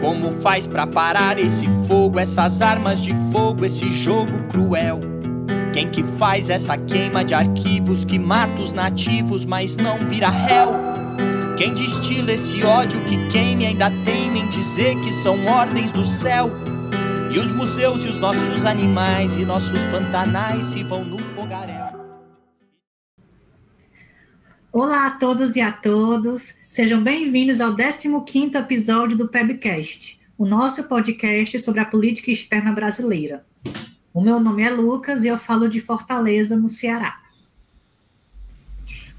Como faz para parar esse fogo, essas armas de fogo, esse jogo cruel? Quem que faz essa queima de arquivos que mata os nativos, mas não vira réu? Quem destila esse ódio que queime ainda teme em dizer que são ordens do céu? E os museus e os nossos animais e nossos pantanais se vão no Olá a todos e a todos, sejam bem-vindos ao 15º episódio do PEBcast, o nosso podcast sobre a política externa brasileira. O meu nome é Lucas e eu falo de Fortaleza, no Ceará.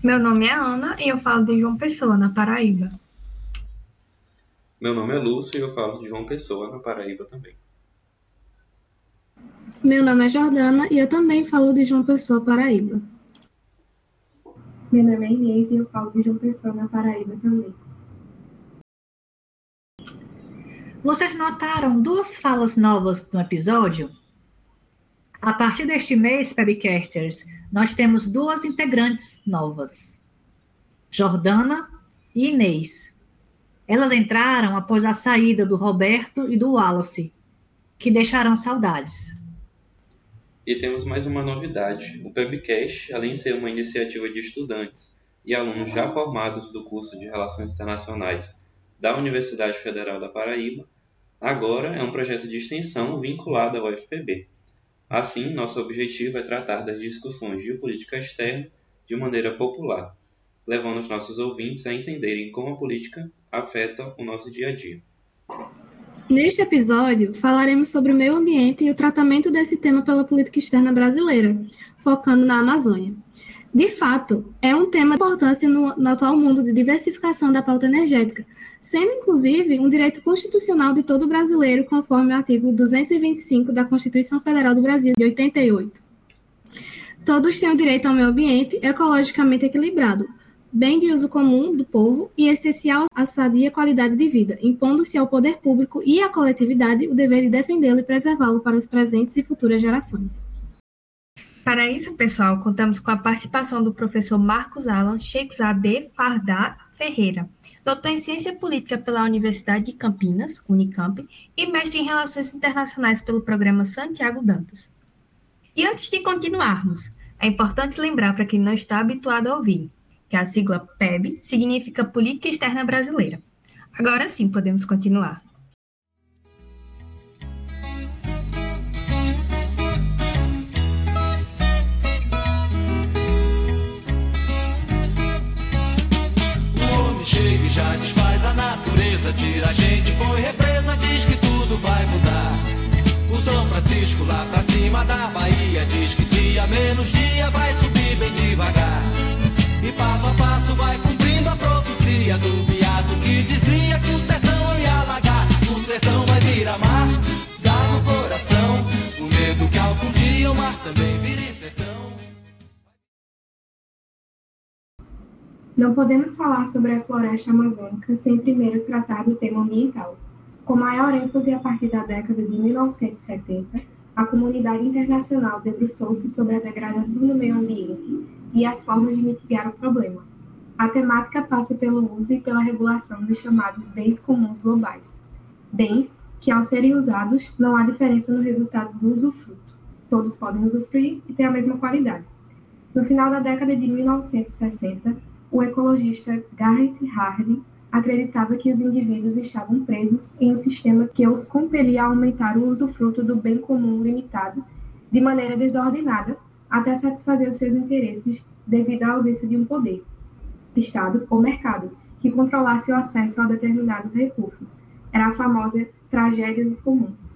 Meu nome é Ana e eu falo de João Pessoa, na Paraíba. Meu nome é Lúcio e eu falo de João Pessoa, na Paraíba também. Meu nome é Jordana e eu também falo de João Pessoa, Paraíba. Meu nome é Inês e eu falo de João Pessoa, na Paraíba também. Vocês notaram duas falas novas no episódio? A partir deste mês, Pebcasters, nós temos duas integrantes novas, Jordana e Inês. Elas entraram após a saída do Roberto e do Wallace, que deixaram saudades. E temos mais uma novidade. O Pebcast, além de ser uma iniciativa de estudantes e alunos já formados do curso de Relações Internacionais da Universidade Federal da Paraíba, agora é um projeto de extensão vinculado ao UFPB. Assim, nosso objetivo é tratar das discussões de política externa de maneira popular, levando os nossos ouvintes a entenderem como a política afeta o nosso dia a dia. Neste episódio, falaremos sobre o meio ambiente e o tratamento desse tema pela política externa brasileira, focando na Amazônia. De fato, é um tema de importância no, no, atual mundo de diversificação da pauta energética, sendo inclusive um direito constitucional de todo brasileiro, conforme o artigo 225 da Constituição Federal do Brasil de 88. Todos têm o direito ao meio ambiente ecologicamente equilibrado, bem de uso comum do povo e essencial à sadia qualidade de vida, impondo-se ao poder público e à coletividade o dever de defendê-lo e preservá-lo para as presentes e futuras gerações. Para isso, pessoal, contamos com a participação do professor Marcos Alan Sheikzadeh Fardá Ferreira, doutor em Ciência Política pela Universidade de Campinas, Unicamp, e mestre em Relações Internacionais pelo programa Santiago Dantas. E antes de continuarmos, é importante lembrar para quem não está habituado a ouvir, que a sigla PEB significa Política Externa Brasileira. Agora sim podemos continuar. chega e já desfaz a natureza. Tira a gente, põe represa, diz que tudo vai mudar. O São Francisco lá pra cima da Bahia diz que dia menos dia vai subir bem devagar. Passo a passo vai cumprindo a profecia do beato que dizia que o sertão ia alagar. O sertão vai virar mar, dá no coração. O medo que algum dia o mar também vire sertão. Não podemos falar sobre a floresta amazônica sem primeiro tratar do tema ambiental. Com maior ênfase a partir da década de 1970, a comunidade internacional debruçou-se sobre a degradação do meio ambiente e as formas de mitigar o problema. A temática passa pelo uso e pela regulação dos chamados bens comuns globais. Bens que, ao serem usados, não há diferença no resultado do usufruto. Todos podem usufruir e ter a mesma qualidade. No final da década de 1960, o ecologista Garrett Hardin acreditava que os indivíduos estavam presos em um sistema que os compelia a aumentar o usufruto do bem comum limitado de maneira desordenada até satisfazer os seus interesses devido à ausência de um poder, Estado ou mercado, que controlasse o acesso a determinados recursos. Era a famosa tragédia dos comuns.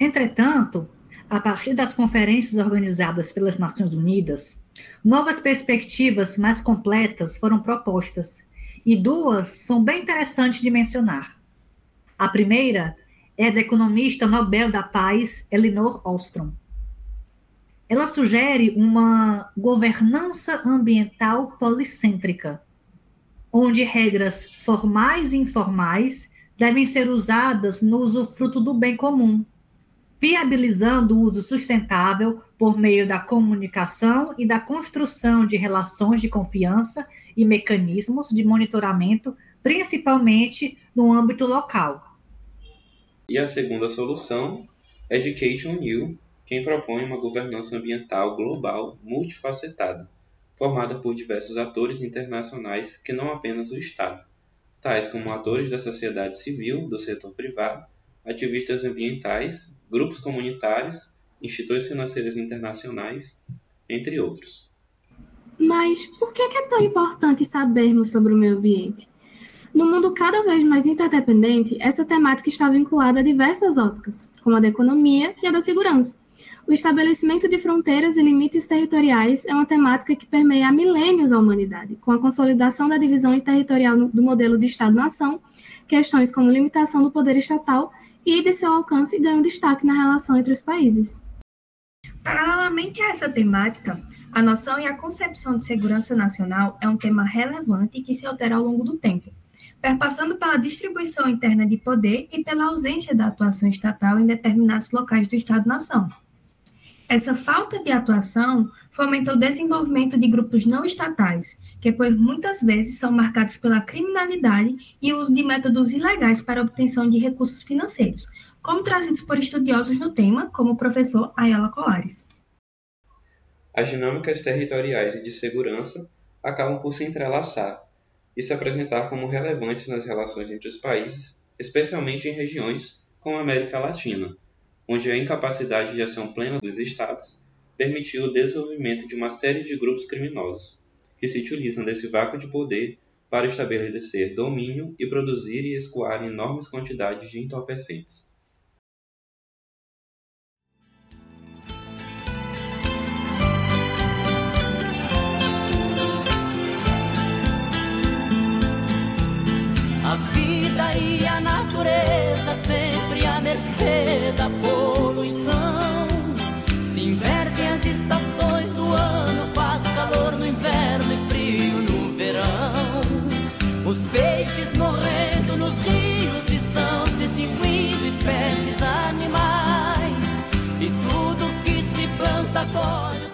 Entretanto, a partir das conferências organizadas pelas Nações Unidas, Novas perspectivas mais completas foram propostas, e duas são bem interessantes de mencionar. A primeira é da economista Nobel da Paz, Elinor Ostrom. Ela sugere uma governança ambiental policêntrica, onde regras formais e informais devem ser usadas no usufruto do bem comum, viabilizando o uso sustentável por meio da comunicação e da construção de relações de confiança e mecanismos de monitoramento, principalmente no âmbito local. E a segunda solução, Education New, quem propõe uma governança ambiental global multifacetada, formada por diversos atores internacionais que não apenas o Estado, tais como atores da sociedade civil, do setor privado, ativistas ambientais, grupos comunitários, instituições financeiras internacionais, entre outros. Mas por que é tão importante sabermos sobre o meio ambiente? No mundo cada vez mais interdependente, essa temática está vinculada a diversas óticas, como a da economia e a da segurança. O estabelecimento de fronteiras e limites territoriais é uma temática que permeia há milênios a humanidade, com a consolidação da divisão territorial do modelo de Estado-nação, questões como limitação do poder estatal e de seu alcance ganham destaque na relação entre os países. Paralelamente a essa temática, a noção e a concepção de segurança nacional é um tema relevante que se altera ao longo do tempo, perpassando pela distribuição interna de poder e pela ausência da atuação estatal em determinados locais do Estado-nação. Essa falta de atuação fomenta o desenvolvimento de grupos não estatais, que por muitas vezes são marcados pela criminalidade e o uso de métodos ilegais para obtenção de recursos financeiros, como trazidos por estudiosos no tema, como o professor Ayala Colares. As dinâmicas territoriais e de segurança acabam por se entrelaçar e se apresentar como relevantes nas relações entre os países, especialmente em regiões como a América Latina, onde a incapacidade de ação plena dos Estados permitiu o desenvolvimento de uma série de grupos criminosos, que se utilizam desse vácuo de poder para estabelecer domínio e produzir e escoar enormes quantidades de entorpecentes. Estações do ano, faz calor no inverno e frio no verão. Os peixes morrendo nos rios estão se extinguindo espécies animais. E tudo que se planta agora.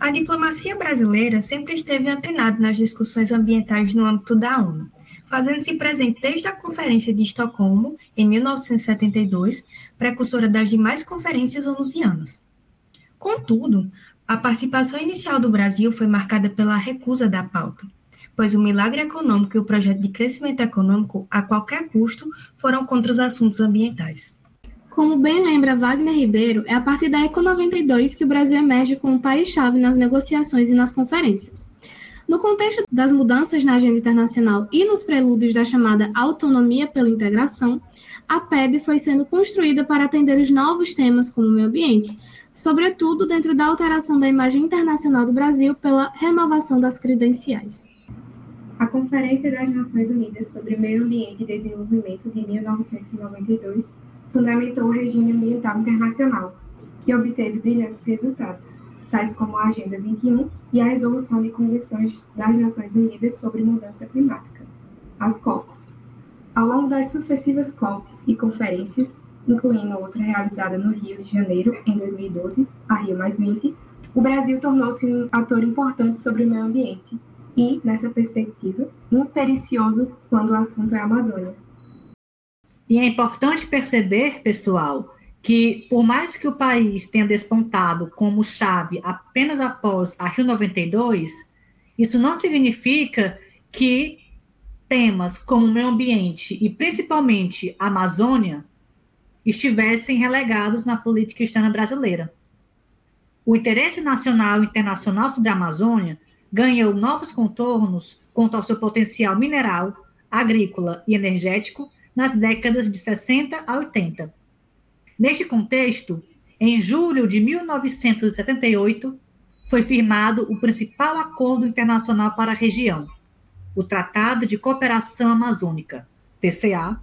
A diplomacia brasileira sempre esteve antenada nas discussões ambientais no âmbito da ONU, fazendo-se presente desde a Conferência de Estocolmo, em 1972, precursora das demais conferências onusianas. Contudo, a participação inicial do Brasil foi marcada pela recusa da pauta, pois o milagre econômico e o projeto de crescimento econômico, a qualquer custo, foram contra os assuntos ambientais. Como bem lembra Wagner Ribeiro, é a partir da Eco 92 que o Brasil emerge como país-chave nas negociações e nas conferências. No contexto das mudanças na agenda internacional e nos prelúdios da chamada autonomia pela integração, a PEB foi sendo construída para atender os novos temas como o meio ambiente, sobretudo dentro da alteração da imagem internacional do Brasil pela renovação das credenciais. A Conferência das Nações Unidas sobre Meio Ambiente e Desenvolvimento de 1992 fundamentou o regime ambiental internacional, que obteve brilhantes resultados, tais como a Agenda 21 e a Resolução de Convenções das Nações Unidas sobre Mudança Climática, as COPs. Ao longo das sucessivas COPs e conferências, incluindo outra realizada no Rio de Janeiro em 2012, a Rio o Brasil tornou-se um ator importante sobre o meio ambiente e, nessa perspectiva, impericioso quando o assunto é a Amazônia. E é importante perceber, pessoal, que por mais que o país tenha despontado como chave apenas após a Rio 92, isso não significa que temas como meio ambiente e principalmente a Amazônia estivessem relegados na política externa brasileira. O interesse nacional e internacional sobre a Amazônia ganhou novos contornos quanto ao seu potencial mineral, agrícola e energético nas décadas de 60 a 80. Neste contexto, em julho de 1978, foi firmado o principal acordo internacional para a região, o Tratado de Cooperação Amazônica, TCA,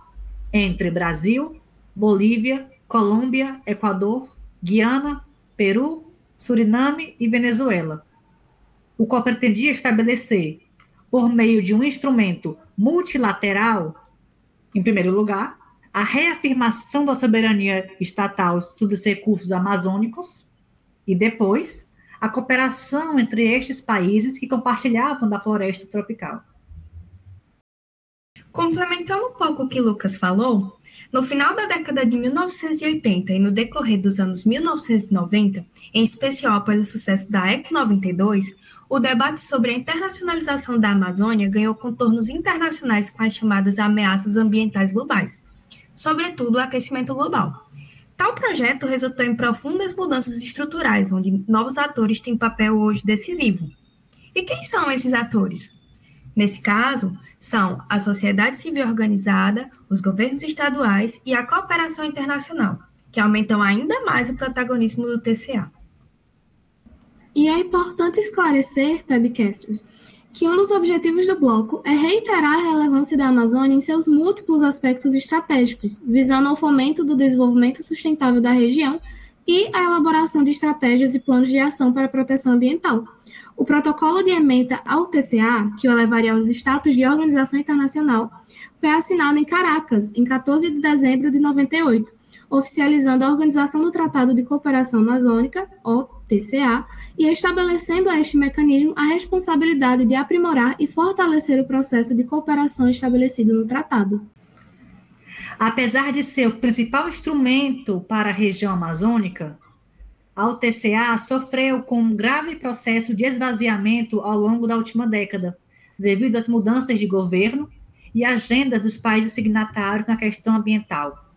entre Brasil, Bolívia, Colômbia, Equador, Guiana, Peru, Suriname e Venezuela. O qual pretendia estabelecer, por meio de um instrumento multilateral, em primeiro lugar, a reafirmação da soberania estatal sobre os recursos amazônicos e depois a cooperação entre estes países que compartilhavam da floresta tropical. Complementando um pouco o que Lucas falou, no final da década de 1980 e no decorrer dos anos 1990, em especial após o sucesso da ECO 92, o debate sobre a internacionalização da Amazônia ganhou contornos internacionais com as chamadas ameaças ambientais globais, sobretudo o aquecimento global. Tal projeto resultou em profundas mudanças estruturais, onde novos atores têm papel hoje decisivo. E quem são esses atores? Nesse caso, são a sociedade civil organizada, os governos estaduais e a cooperação internacional, que aumentam ainda mais o protagonismo do TCA. E é importante esclarecer, webcasters, que um dos objetivos do bloco é reiterar a relevância da Amazônia em seus múltiplos aspectos estratégicos, visando ao fomento do desenvolvimento sustentável da região e a elaboração de estratégias e planos de ação para a proteção ambiental. O protocolo de ementa ao TCA, que o elevaria aos status de organização internacional, foi assinado em Caracas, em 14 de dezembro de 98, oficializando a Organização do Tratado de Cooperação Amazônica, OTCA, e estabelecendo a este mecanismo a responsabilidade de aprimorar e fortalecer o processo de cooperação estabelecido no tratado. Apesar de ser o principal instrumento para a região amazônica, a UTCA sofreu com um grave processo de esvaziamento ao longo da última década, devido às mudanças de governo e agenda dos países signatários na questão ambiental,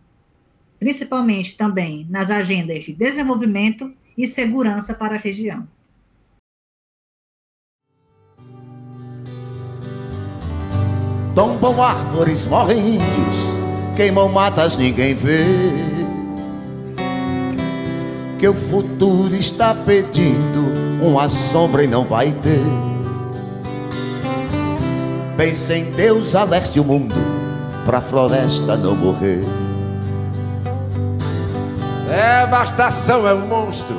principalmente também nas agendas de desenvolvimento e segurança para a região. Tombam árvores, morrem índios, queimam matas, ninguém vê. Que o futuro está pedindo uma sombra e não vai ter. Pense em Deus, alerte o mundo, pra floresta não morrer. Devastação é um monstro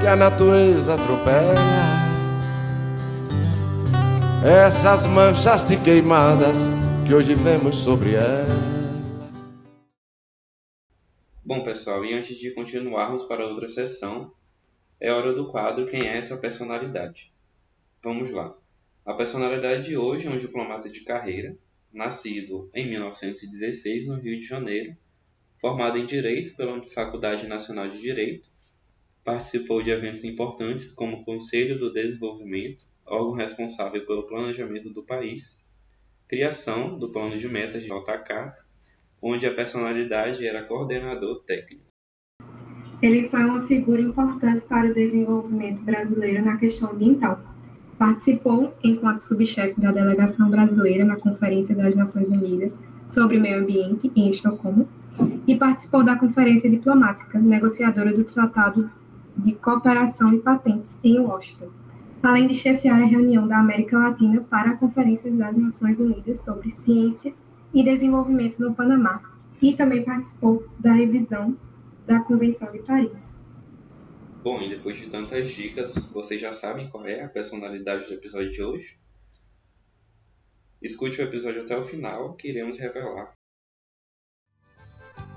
que a natureza atropela. Essas manchas de queimadas que hoje vemos sobre ela. Bom, pessoal, e antes de continuarmos para outra sessão, é hora do quadro Quem é essa personalidade? Vamos lá. A personalidade de hoje é um diplomata de carreira, nascido em 1916 no Rio de Janeiro, formado em Direito pela Faculdade Nacional de Direito, participou de eventos importantes como o Conselho do Desenvolvimento, órgão responsável pelo planejamento do país, criação do Plano de Metas de JK onde a personalidade era coordenador técnico. Ele foi uma figura importante para o desenvolvimento brasileiro na questão ambiental. Participou enquanto subchefe da delegação brasileira na Conferência das Nações Unidas sobre Meio Ambiente em Estocolmo e participou da Conferência Diplomática negociadora do Tratado de Cooperação e Patentes em Washington, além de chefiar a reunião da América Latina para a Conferência das Nações Unidas sobre Ciência e Desenvolvimento no Panamá e também participou da revisão da Convenção de Paris. Bom, e depois de tantas dicas, vocês já sabem qual é a personalidade do episódio de hoje? Escute o episódio até o final que iremos revelar.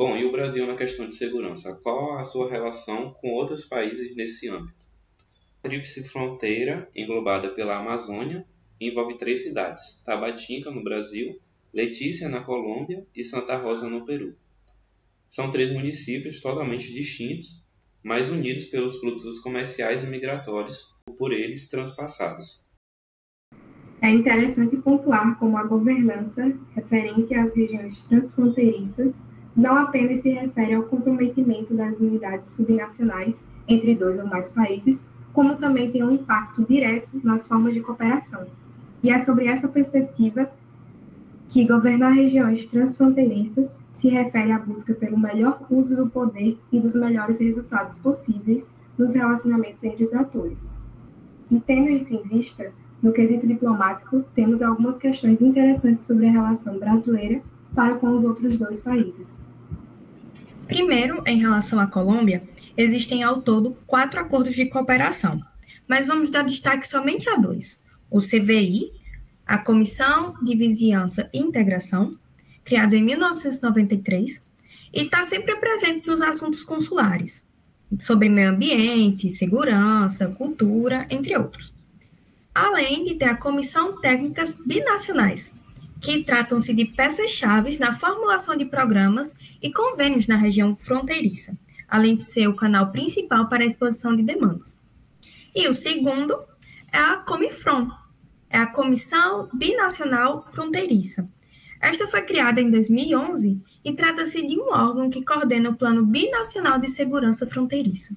Bom, e o Brasil na questão de segurança? Qual a sua relação com outros países nesse âmbito? tríplice fronteira, englobada pela Amazônia, envolve três cidades: Tabatinga, no Brasil, Letícia, na Colômbia e Santa Rosa, no Peru. São três municípios totalmente distintos, mas unidos pelos fluxos comerciais e migratórios por eles transpassados. É interessante pontuar como a governança referente às regiões transfronteiriças não apenas se refere ao comprometimento das unidades subnacionais entre dois ou mais países, como também tem um impacto direto nas formas de cooperação, E é sobre essa perspectiva que governar regiões transfronteiriças se refere à busca pelo melhor uso do poder e dos melhores resultados possíveis nos relacionamentos entre os atores. E tendo isso em vista, no quesito diplomático, temos algumas questões interessantes sobre a relação brasileira para com os outros dois países. Primeiro, em relação à Colômbia, existem ao todo quatro acordos de cooperação, mas vamos dar destaque somente a dois: o CVI, a Comissão de Vizinhança e Integração, criado em 1993, e está sempre presente nos assuntos consulares, sobre meio ambiente, segurança, cultura, entre outros. Além de ter a Comissão Técnicas Binacionais, que tratam-se de peças-chave na formulação de programas e convênios na região fronteiriça, além de ser o canal principal para a exposição de demandas. E o segundo é a Comifron, é a Comissão Binacional Fronteiriça. Esta foi criada em 2011 e trata-se de um órgão que coordena o Plano Binacional de Segurança Fronteiriça.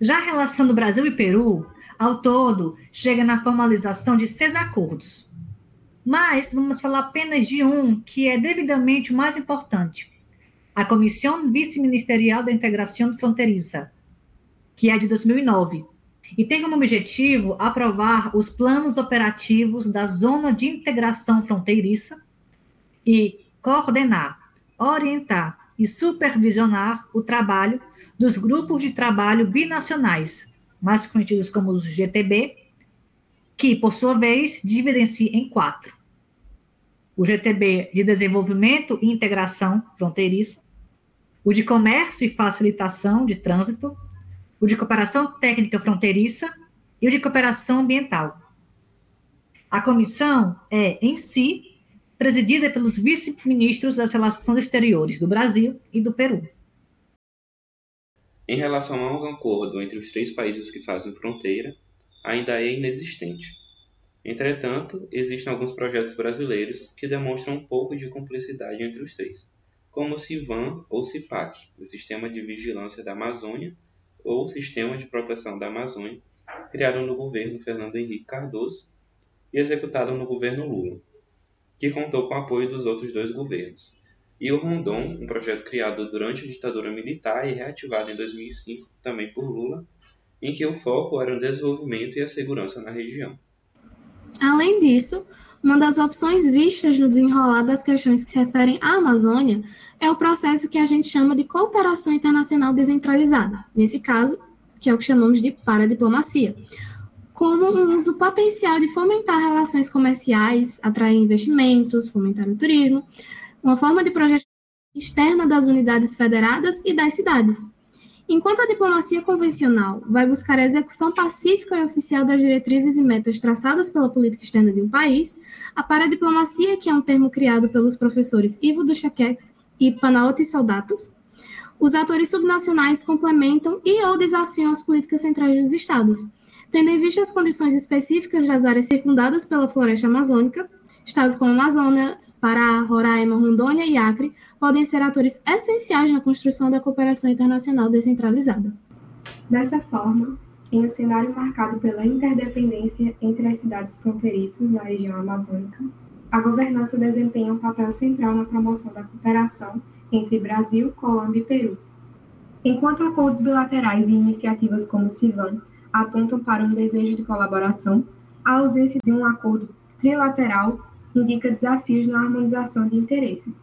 Já a relação do Brasil e Peru, ao todo, chega na formalização de seis acordos. Mas vamos falar apenas de um que é devidamente o mais importante: a Comissão Vice-Ministerial da Integração Fronteiriça, que é de 2009, e tem como objetivo aprovar os planos operativos da Zona de Integração Fronteiriça e coordenar, orientar e supervisionar o trabalho dos grupos de trabalho binacionais, mais conhecidos como os GTB, que, por sua vez, dividem-se em quatro. O GTB de Desenvolvimento e Integração Fronteiriça, o de Comércio e Facilitação de Trânsito, o de Cooperação Técnica Fronteiriça e o de Cooperação Ambiental. A comissão é, em si, presidida pelos vice-ministros das Relações Exteriores do Brasil e do Peru. Em relação a um acordo entre os três países que fazem fronteira, ainda é inexistente. Entretanto, existem alguns projetos brasileiros que demonstram um pouco de cumplicidade entre os três, como o CIVAM ou CIPAC, o Sistema de Vigilância da Amazônia, ou o Sistema de Proteção da Amazônia, criado no governo Fernando Henrique Cardoso e executado no governo Lula, que contou com o apoio dos outros dois governos, e o Rondon, um projeto criado durante a ditadura militar e reativado em 2005 também por Lula, em que o foco era o desenvolvimento e a segurança na região. Além disso, uma das opções vistas no desenrolar das questões que se referem à Amazônia é o processo que a gente chama de cooperação internacional descentralizada, nesse caso, que é o que chamamos de paradiplomacia, como um uso potencial de fomentar relações comerciais, atrair investimentos, fomentar o turismo, uma forma de projeto externa das unidades federadas e das cidades. Enquanto a diplomacia convencional vai buscar a execução pacífica e oficial das diretrizes e metas traçadas pela política externa de um país, a paradiplomacia, que é um termo criado pelos professores Ivo Duchaquex e Panaoti Soldatos, os atores subnacionais complementam e ou desafiam as políticas centrais dos estados, tendo em vista as condições específicas das áreas circundadas pela floresta amazônica, Estados como Amazonas, Pará, Roraima, Rondônia e Acre podem ser atores essenciais na construção da cooperação internacional descentralizada. Dessa forma, em um cenário marcado pela interdependência entre as cidades fronteiriças na região amazônica, a governança desempenha um papel central na promoção da cooperação entre Brasil, Colômbia e Peru. Enquanto acordos bilaterais e iniciativas como o CIVAN apontam para um desejo de colaboração, a ausência de um acordo trilateral indica desafios na harmonização de interesses.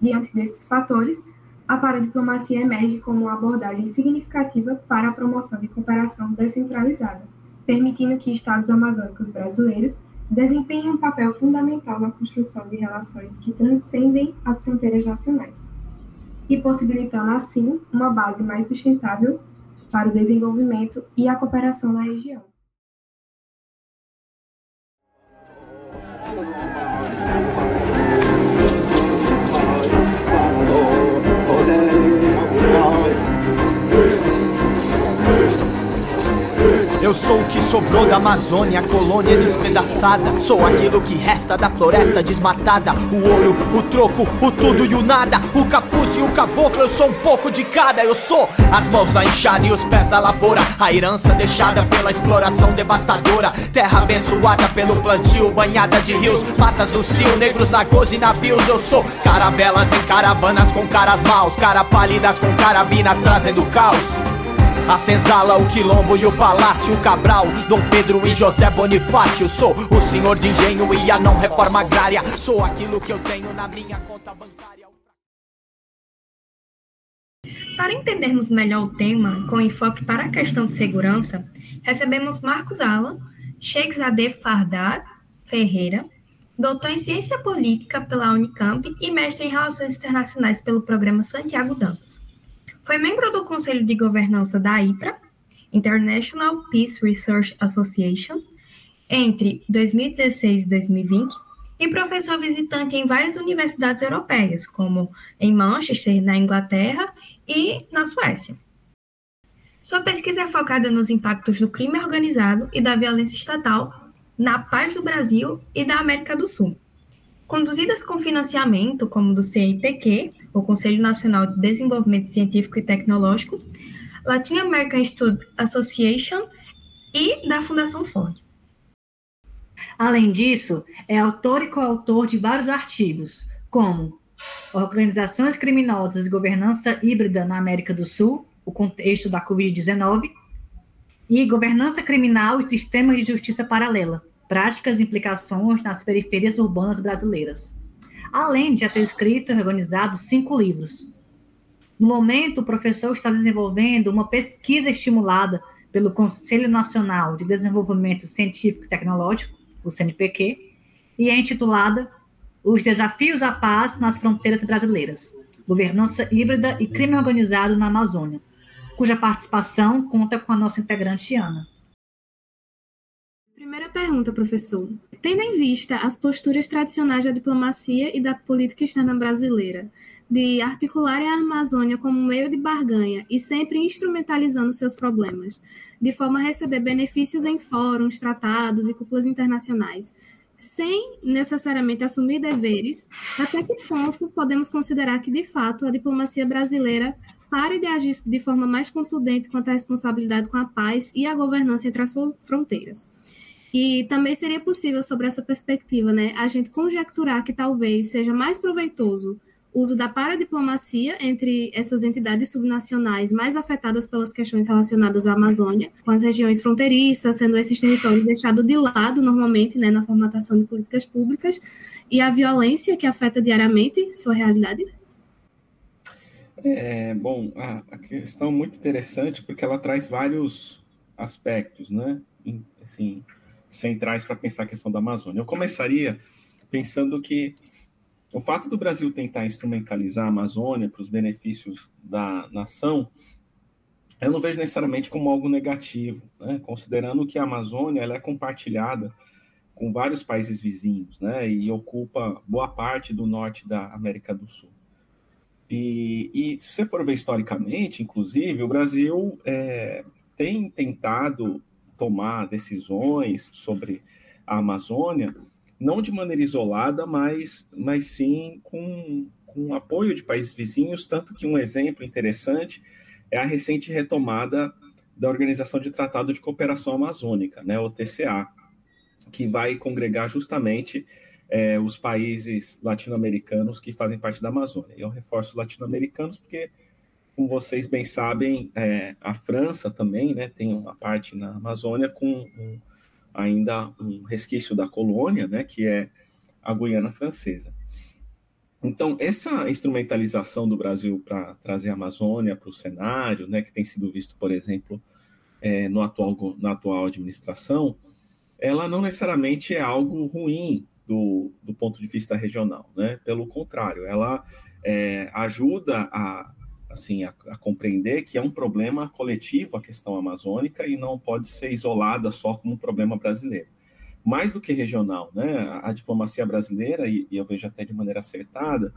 Diante desses fatores, a paradiplomacia emerge como uma abordagem significativa para a promoção de cooperação descentralizada, permitindo que estados amazônicos brasileiros desempenhem um papel fundamental na construção de relações que transcendem as fronteiras nacionais, e possibilitando, assim, uma base mais sustentável para o desenvolvimento e a cooperação na região. Eu sou o que sobrou da Amazônia, colônia despedaçada. Sou aquilo que resta da floresta desmatada. O ouro, o troco, o tudo e o nada. O capuz e o caboclo, eu sou um pouco de cada. Eu sou as mãos na enxada e os pés da lavoura. A herança deixada pela exploração devastadora. Terra abençoada pelo plantio, banhada de rios. Matas do cio, negros na e navios. Eu sou caravelas em caravanas com caras maus. Cara pálidas com carabinas trazendo caos. A senzala, o quilombo e o palácio Cabral Dom Pedro e José Bonifácio. Sou o senhor de engenho e a não reforma agrária. Sou aquilo que eu tenho na minha conta bancária. Para entendermos melhor o tema, com enfoque para a questão de segurança, recebemos Marcos Alan, Sheikhzadeh Fardar Ferreira, doutor em Ciência Política pela Unicamp e mestre em Relações Internacionais pelo Programa Santiago Damas. Foi membro do Conselho de Governança da IPRA, International Peace Research Association, entre 2016 e 2020, e professor visitante em várias universidades europeias, como em Manchester, na Inglaterra, e na Suécia. Sua pesquisa é focada nos impactos do crime organizado e da violência estatal na paz do Brasil e da América do Sul. Conduzidas com financiamento, como do CNPq, o Conselho Nacional de Desenvolvimento Científico e Tecnológico, Latin American Student Association e da Fundação Ford. Além disso, é autor e coautor de vários artigos, como Organizações Criminosas e Governança Híbrida na América do Sul, o contexto da Covid-19, e Governança Criminal e Sistemas de Justiça Paralela, práticas e implicações nas periferias urbanas brasileiras. Além de já ter escrito e organizado cinco livros. No momento, o professor está desenvolvendo uma pesquisa estimulada pelo Conselho Nacional de Desenvolvimento Científico e Tecnológico, o CNPq, e é intitulada Os Desafios à Paz nas Fronteiras Brasileiras, Governança Híbrida e Crime Organizado na Amazônia, cuja participação conta com a nossa integrante Ana. Primeira pergunta, professor. Tendo em vista as posturas tradicionais da diplomacia e da política externa brasileira, de articular a Amazônia como meio de barganha e sempre instrumentalizando seus problemas, de forma a receber benefícios em fóruns, tratados e cúpulas internacionais, sem necessariamente assumir deveres, até que ponto podemos considerar que, de fato, a diplomacia brasileira pare de agir de forma mais contundente quanto à responsabilidade com a paz e a governança entre as fronteiras? E também seria possível, sobre essa perspectiva, né, a gente conjecturar que talvez seja mais proveitoso o uso da paradiplomacia entre essas entidades subnacionais mais afetadas pelas questões relacionadas à Amazônia, com as regiões fronteiriças, sendo esses territórios deixados de lado normalmente né, na formatação de políticas públicas, e a violência que afeta diariamente sua realidade? É, bom, a, a questão é muito interessante porque ela traz vários aspectos, né? Assim, centrais para pensar a questão da Amazônia. Eu começaria pensando que o fato do Brasil tentar instrumentalizar a Amazônia para os benefícios da nação, eu não vejo necessariamente como algo negativo, né? considerando que a Amazônia ela é compartilhada com vários países vizinhos, né? e ocupa boa parte do norte da América do Sul. E, e se você for ver historicamente, inclusive, o Brasil é, tem tentado tomar decisões sobre a Amazônia, não de maneira isolada, mas, mas sim com, com apoio de países vizinhos, tanto que um exemplo interessante é a recente retomada da Organização de Tratado de Cooperação Amazônica, né, OTCA, que vai congregar justamente é, os países latino-americanos que fazem parte da Amazônia. Eu reforço latino-americanos porque como vocês bem sabem, é, a França também né, tem uma parte na Amazônia com um, ainda um resquício da colônia, né, que é a Guiana Francesa. Então, essa instrumentalização do Brasil para trazer a Amazônia para o cenário, né, que tem sido visto, por exemplo, é, no atual, na atual administração, ela não necessariamente é algo ruim do, do ponto de vista regional, né? Pelo contrário, ela é, ajuda a, assim, a, a, compreender que é um problema coletivo a questão amazônica e não pode ser isolada só como um problema brasileiro. Mais do que regional, né? A, diplomacia brasileira, e, e, eu vejo até de maneira acertada,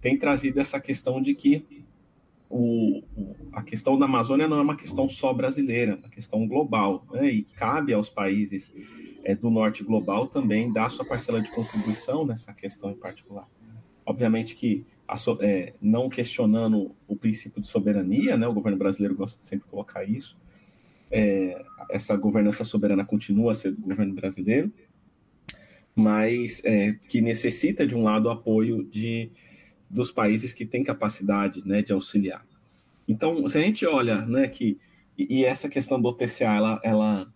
tem trazido essa questão de que o, a questão da Amazônia não é uma questão só brasileira, é uma questão global, né? e cabe aos países é, do norte global também dar sua parcela de contribuição nessa questão em particular. Obviamente que é, não questionando o princípio de soberania, né? o governo brasileiro gosta de sempre colocar isso, é, essa governança soberana continua a ser do governo brasileiro, mas é, que necessita, de um lado, apoio de, dos países que têm capacidade né, de auxiliar. Então, se a gente olha né, que, e, e essa questão do OTCA, ela, ela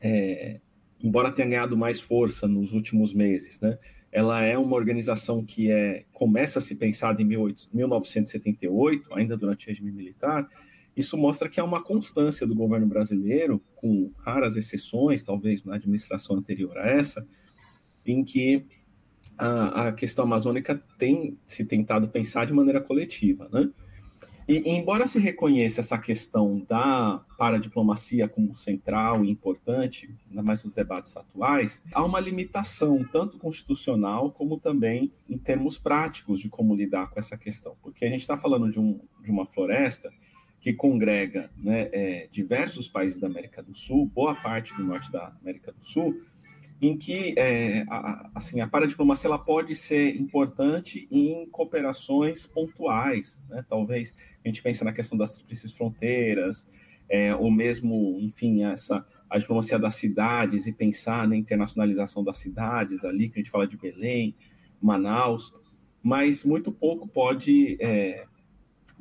é, embora tenha ganhado mais força nos últimos meses, né, ela é uma organização que é, começa a se pensar em 1978, ainda durante o regime militar, isso mostra que há uma constância do governo brasileiro, com raras exceções, talvez na administração anterior a essa, em que a, a questão amazônica tem se tentado pensar de maneira coletiva, né? E, embora se reconheça essa questão da paradiplomacia como central e importante, ainda mais nos debates atuais, há uma limitação, tanto constitucional como também em termos práticos de como lidar com essa questão. Porque a gente está falando de, um, de uma floresta que congrega né, é, diversos países da América do Sul, boa parte do norte da América do Sul, em que é, a, assim, a paradiplomacia ela pode ser importante em cooperações pontuais, né? talvez a gente pense na questão das tríplices fronteiras, é, ou mesmo, enfim, essa, a diplomacia das cidades e pensar na internacionalização das cidades ali, que a gente fala de Belém, Manaus, mas muito pouco pode é,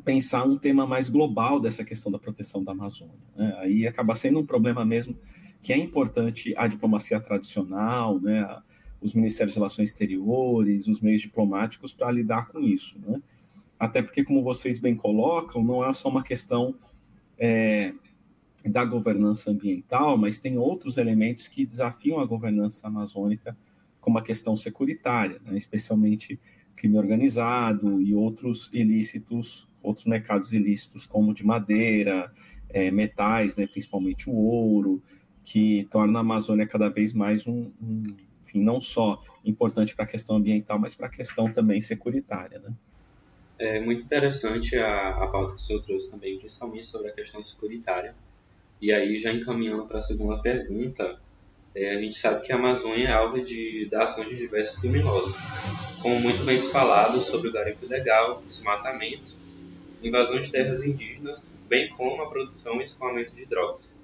pensar um tema mais global dessa questão da proteção da Amazônia. Né? Aí acaba sendo um problema mesmo que é importante a diplomacia tradicional, né? os ministérios de relações exteriores, os meios diplomáticos para lidar com isso. Né? Até porque, como vocês bem colocam, não é só uma questão é, da governança ambiental, mas tem outros elementos que desafiam a governança amazônica, como a questão securitária, né? especialmente crime organizado e outros ilícitos outros mercados ilícitos, como de madeira, é, metais, né, principalmente o ouro, que torna a Amazônia cada vez mais um, um enfim, não só importante para a questão ambiental, mas para a questão também securitária. Né? É muito interessante a, a pauta que o senhor trouxe também, principalmente sobre a questão securitária. E aí, já encaminhando para a segunda pergunta, é, a gente sabe que a Amazônia é alvo de, da ação de diversos criminosos, como muito bem se falado sobre o garimpo ilegal, desmatamento invasão de terras indígenas, bem como a produção e escoamento de drogas.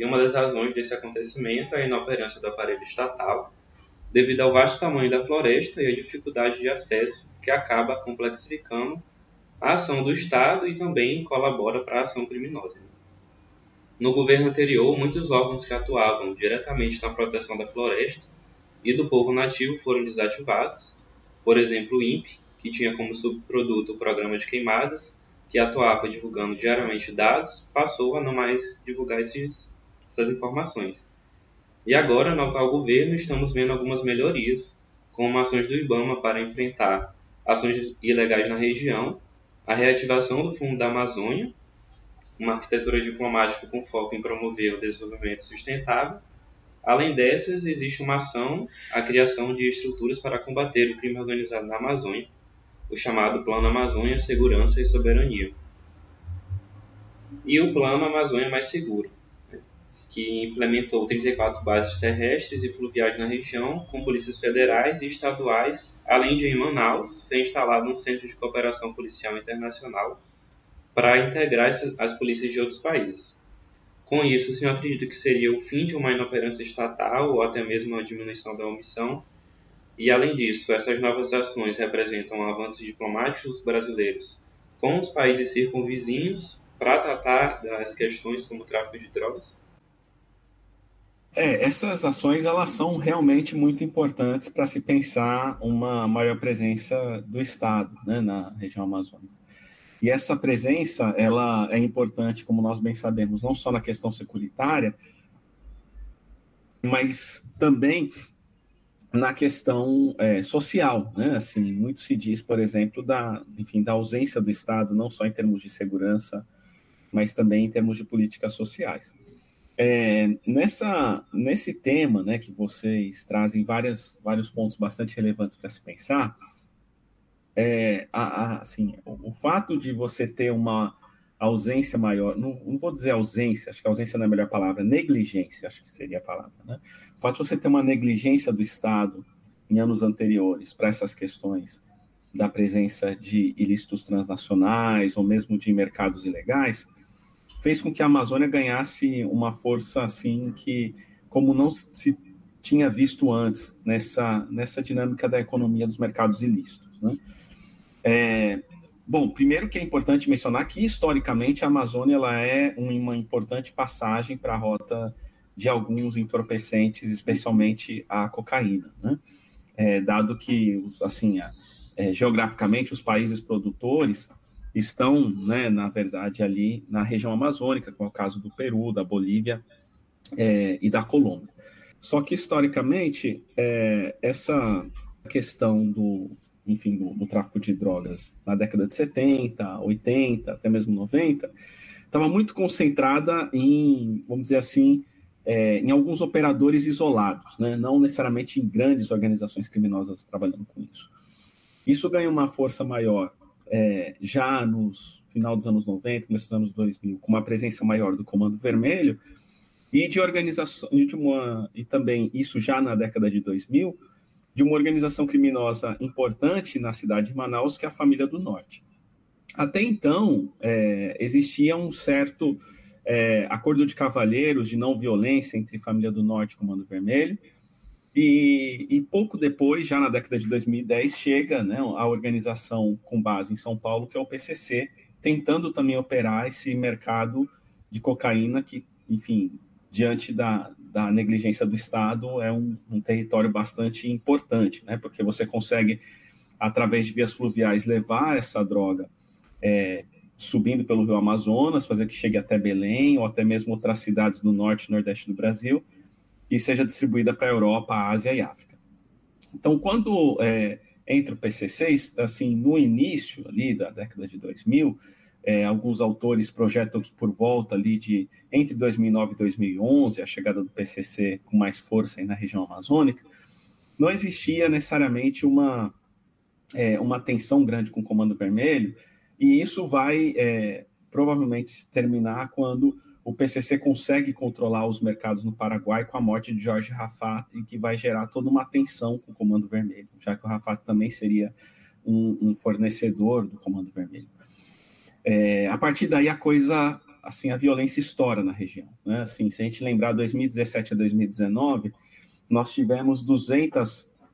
E uma das razões desse acontecimento é a inoperância do aparelho estatal, devido ao vasto tamanho da floresta e a dificuldade de acesso, que acaba complexificando a ação do Estado e também colabora para a ação criminosa. No governo anterior, muitos órgãos que atuavam diretamente na proteção da floresta e do povo nativo foram desativados, por exemplo, o INPE, que tinha como subproduto o programa de queimadas, que atuava divulgando diariamente dados, passou a não mais divulgar esses, essas informações. E agora, no atual governo, estamos vendo algumas melhorias, como ações do IBAMA para enfrentar ações ilegais na região, a reativação do Fundo da Amazônia, uma arquitetura diplomática com foco em promover o desenvolvimento sustentável. Além dessas, existe uma ação, a criação de estruturas para combater o crime organizado na Amazônia, o chamado Plano Amazônia Segurança e Soberania, e o Plano Amazônia Mais Seguro, que implementou 34 bases terrestres e fluviais na região, com polícias federais e estaduais, além de em Manaus ser instalado um centro de cooperação policial internacional para integrar as polícias de outros países. Com isso, o senhor acredita que seria o fim de uma inoperância estatal ou até mesmo a diminuição da omissão e, além disso, essas novas ações representam avanços diplomáticos brasileiros com os países circunvizinhos para tratar das questões como tráfico de drogas? É, essas ações elas são realmente muito importantes para se pensar uma maior presença do Estado né, na região amazônica. E essa presença ela é importante, como nós bem sabemos, não só na questão securitária, mas também na questão é, social, né? Assim, muito se diz, por exemplo, da, enfim, da ausência do Estado, não só em termos de segurança, mas também em termos de políticas sociais. É, nessa, nesse tema, né, que vocês trazem várias, vários pontos bastante relevantes para se pensar, é, a, a, assim, o, o, fato de você ter uma ausência maior, não, não, vou dizer ausência, acho que ausência não é a melhor palavra, negligência, acho que seria a palavra, né? O fato de você ter uma negligência do Estado em anos anteriores para essas questões da presença de ilícitos transnacionais ou mesmo de mercados ilegais, fez com que a Amazônia ganhasse uma força assim que, como não se tinha visto antes nessa, nessa dinâmica da economia dos mercados ilícitos. Né? É, bom, primeiro que é importante mencionar que historicamente a Amazônia ela é uma importante passagem para a rota de alguns entorpecentes, especialmente a cocaína, né? É, dado que assim, é, geograficamente os países produtores estão, né, na verdade, ali na região amazônica, como é o caso do Peru, da Bolívia é, e da Colômbia. Só que, historicamente, é, essa questão do, enfim, do, do, tráfico de drogas na década de 70, 80, até mesmo 90, estava muito concentrada em, vamos dizer assim, é, em alguns operadores isolados, né? não necessariamente em grandes organizações criminosas trabalhando com isso. Isso ganha uma força maior é, já nos final dos anos 90, começo dos anos 2000, com uma presença maior do Comando Vermelho, e de organização, de uma, e também isso já na década de 2000, de uma organização criminosa importante na cidade de Manaus, que é a Família do Norte. Até então, é, existia um certo é, acordo de cavalheiros de não violência entre Família do Norte e Comando Vermelho, e, e, pouco depois, já na década de 2010, chega né, a organização com base em São Paulo, que é o PCC, tentando também operar esse mercado de cocaína que, enfim, diante da, da negligência do Estado, é um, um território bastante importante, né? Porque você consegue, através de vias fluviais, levar essa droga é, subindo pelo rio Amazonas, fazer que chegue até Belém ou até mesmo outras cidades do norte e nordeste do Brasil e seja distribuída para a Europa, Ásia e África. Então, quando é, entra o PCC, assim, no início ali da década de 2000, é, alguns autores projetam que por volta ali de entre 2009 e 2011, a chegada do PCC com mais força na região amazônica, não existia necessariamente uma, é, uma tensão grande com o Comando Vermelho, e isso vai é, provavelmente terminar quando o PCC consegue controlar os mercados no Paraguai com a morte de Jorge Rafat, e que vai gerar toda uma tensão com o Comando Vermelho, já que o Rafat também seria um, um fornecedor do Comando Vermelho. É, a partir daí a coisa, assim, a violência estoura na região. Né? Assim, se a gente lembrar 2017 a 2019, nós tivemos 200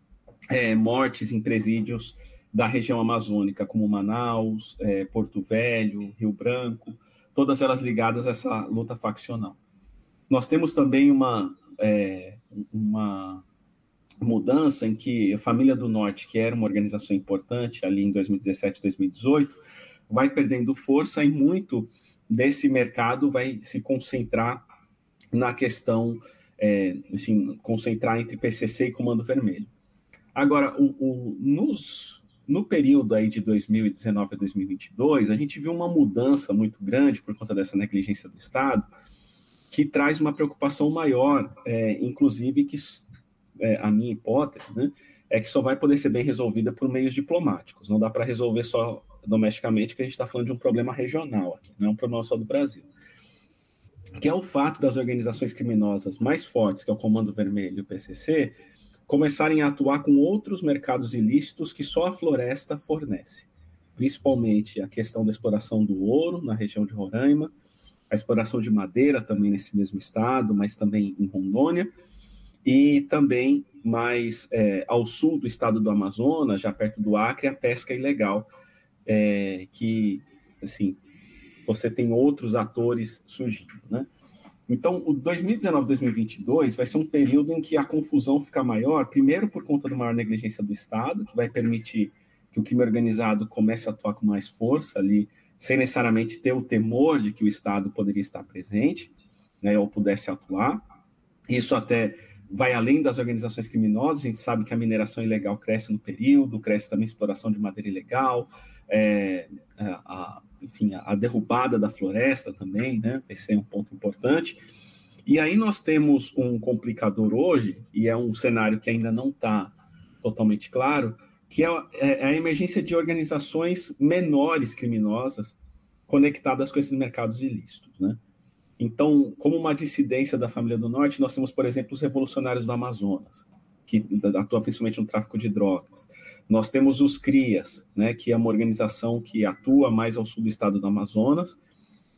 é, mortes em presídios da região amazônica, como Manaus, é, Porto Velho, Rio Branco, todas elas ligadas a essa luta faccional. Nós temos também uma, é, uma mudança em que a Família do Norte, que era uma organização importante ali em 2017, 2018, vai perdendo força e muito desse mercado vai se concentrar na questão, é, assim, concentrar entre PCC e Comando Vermelho. Agora, o, o, nos, no período aí de 2019 a 2022, a gente viu uma mudança muito grande por conta dessa negligência do Estado, que traz uma preocupação maior, é, inclusive que é, a minha hipótese, né, é que só vai poder ser bem resolvida por meios diplomáticos. Não dá para resolver só domesticamente, que a gente está falando de um problema regional aqui, não é um problema só do Brasil. Que é o fato das organizações criminosas mais fortes, que é o Comando Vermelho e o PCC, começarem a atuar com outros mercados ilícitos que só a floresta fornece. Principalmente a questão da exploração do ouro na região de Roraima, a exploração de madeira também nesse mesmo estado, mas também em Rondônia, e também mais é, ao sul do estado do Amazonas, já perto do Acre, a pesca ilegal, é, que, assim, você tem outros atores surgindo, né? Então, o 2019-2022 vai ser um período em que a confusão fica maior, primeiro por conta da maior negligência do Estado, que vai permitir que o crime organizado comece a atuar com mais força ali, sem necessariamente ter o temor de que o Estado poderia estar presente, né, ou pudesse atuar. Isso até vai além das organizações criminosas, a gente sabe que a mineração ilegal cresce no período, cresce também a exploração de madeira ilegal, é, a, enfim, a derrubada da floresta também, né? Esse é um ponto importante. E aí nós temos um complicador hoje, e é um cenário que ainda não está totalmente claro, que é, é, é a emergência de organizações menores criminosas conectadas com esses mercados ilícitos, né? Então, como uma dissidência da família do Norte, nós temos, por exemplo, os revolucionários do Amazonas, que atuam principalmente no tráfico de drogas. Nós temos os CRIAS, né, que é uma organização que atua mais ao sul do estado do Amazonas,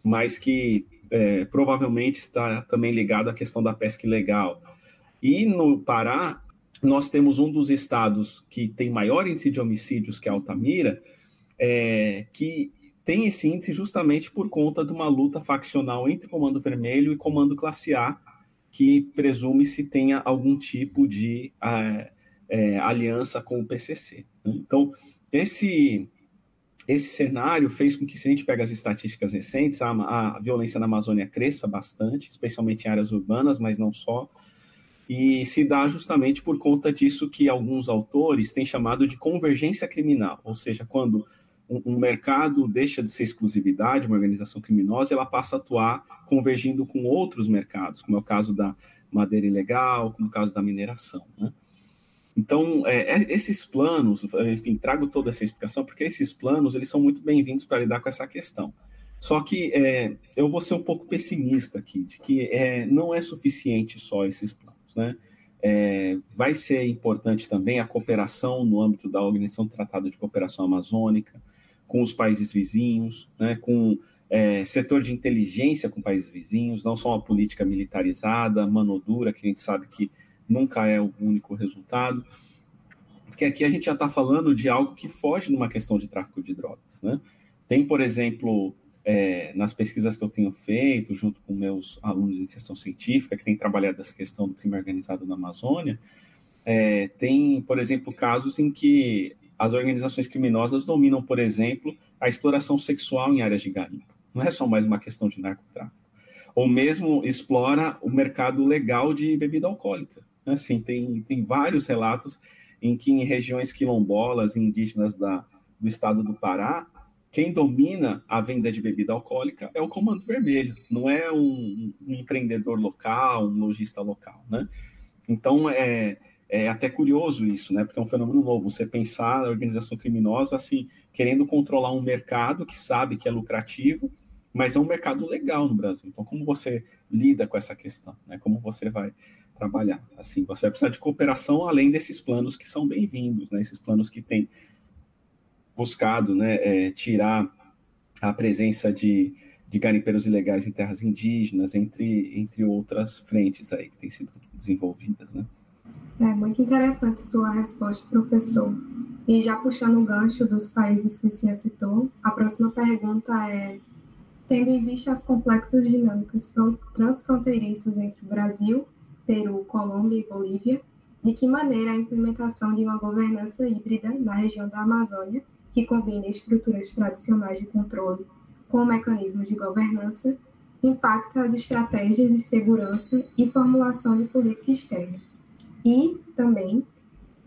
mas que é, provavelmente está também ligado à questão da pesca ilegal. E no Pará, nós temos um dos estados que tem maior índice de homicídios, que é Altamira, é, que tem esse índice justamente por conta de uma luta faccional entre Comando Vermelho e Comando Classe A, que presume-se tenha algum tipo de é, é, aliança com o PCC. Né? Então, esse esse cenário fez com que, se a gente pega as estatísticas recentes, a, a violência na Amazônia cresça bastante, especialmente em áreas urbanas, mas não só, e se dá justamente por conta disso que alguns autores têm chamado de convergência criminal, ou seja, quando um, um mercado deixa de ser exclusividade, uma organização criminosa, ela passa a atuar convergindo com outros mercados, como é o caso da madeira ilegal, como é o caso da mineração, né? Então, é, é, esses planos, enfim, trago toda essa explicação, porque esses planos, eles são muito bem-vindos para lidar com essa questão. Só que é, eu vou ser um pouco pessimista aqui, de que é, não é suficiente só esses planos, né? É, vai ser importante também a cooperação no âmbito da Organização do Tratado de Cooperação Amazônica, com os países vizinhos, né, com é, setor de inteligência com países vizinhos, não só uma política militarizada, mano dura, que a gente sabe que nunca é o único resultado. Porque aqui a gente já está falando de algo que foge numa questão de tráfico de drogas. Né? Tem, por exemplo, é, nas pesquisas que eu tenho feito, junto com meus alunos de iniciação científica, que têm trabalhado essa questão do crime organizado na Amazônia, é, tem, por exemplo, casos em que as organizações criminosas dominam, por exemplo, a exploração sexual em áreas de garimpo. Não é só mais uma questão de narcotráfico. Ou mesmo explora o mercado legal de bebida alcoólica. Assim, tem, tem vários relatos em que em regiões quilombolas indígenas da, do estado do Pará, quem domina a venda de bebida alcoólica é o Comando Vermelho, não é um, um empreendedor local, um lojista local, né? Então, é, é até curioso isso, né? Porque é um fenômeno novo. Você pensar a organização criminosa assim, querendo controlar um mercado que sabe que é lucrativo, mas é um mercado legal no Brasil. Então, como você lida com essa questão? Né? Como você vai trabalhar. Assim, você vai precisar de cooperação além desses planos que são bem-vindos, né? Esses planos que têm buscado, né, é, tirar a presença de, de garimpeiros ilegais em terras indígenas, entre, entre outras frentes aí que têm sido desenvolvidas, né? É muito interessante sua resposta, professor. E já puxando o gancho dos países que senhor citou, a próxima pergunta é: tendo em vista as complexas dinâmicas transfronteiriças entre Brasil Peru, Colômbia e Bolívia, de que maneira a implementação de uma governança híbrida na região da Amazônia, que combina estruturas tradicionais de controle com mecanismos de governança, impacta as estratégias de segurança e formulação de política externa. E, também,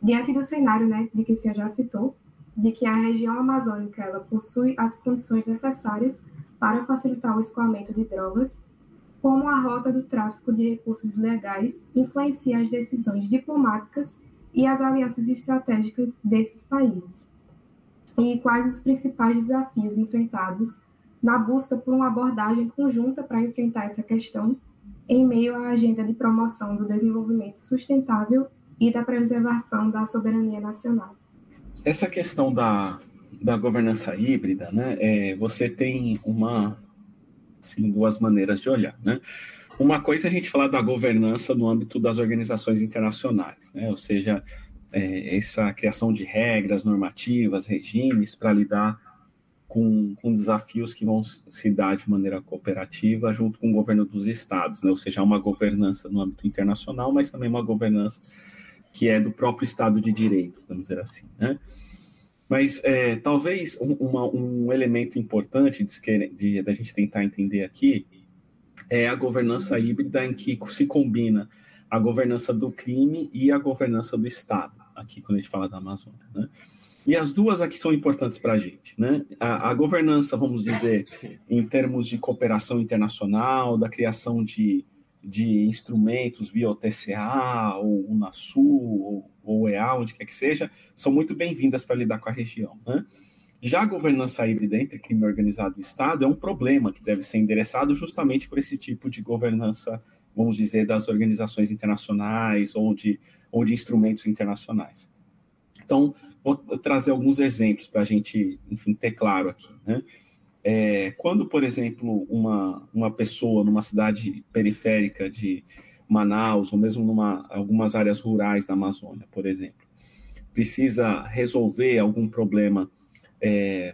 diante do cenário né, de que o senhor já citou, de que a região amazônica ela possui as condições necessárias para facilitar o escoamento de drogas como a rota do tráfico de recursos legais influencia as decisões diplomáticas e as alianças estratégicas desses países, e quais os principais desafios enfrentados na busca por uma abordagem conjunta para enfrentar essa questão em meio à agenda de promoção do desenvolvimento sustentável e da preservação da soberania nacional. Essa questão da, da governança híbrida, né, é, você tem uma assim, duas maneiras de olhar, né? Uma coisa é a gente falar da governança no âmbito das organizações internacionais, né? Ou seja, é, essa criação de regras, normativas, regimes para lidar com, com, desafios que vão se dar de maneira cooperativa junto com o governo dos estados, né? Ou seja, uma governança no âmbito internacional, mas também uma governança que é do próprio Estado de Direito, vamos dizer assim, né? Mas é, talvez um, uma, um, elemento importante de, de, gente tentar entender aqui é a governança híbrida em que se combina a governança do crime e a governança do Estado, aqui quando a gente fala da Amazônia. Né? E as duas aqui são importantes para a gente. Né? A, a, governança, vamos dizer, em termos de cooperação internacional, da criação de de instrumentos via OTCA, ou Unasul, ou, ou EA, onde quer que seja, são muito bem-vindas para lidar com a região. Né? Já a governança híbrida entre crime organizado e Estado é um problema que deve ser endereçado justamente por esse tipo de governança, vamos dizer, das organizações internacionais ou de, ou de instrumentos internacionais. Então, vou trazer alguns exemplos para a gente, enfim, ter claro aqui. Né? É, quando, por exemplo, uma, uma pessoa numa cidade periférica de Manaus, ou mesmo numa algumas áreas rurais da Amazônia, por exemplo, precisa resolver algum problema é,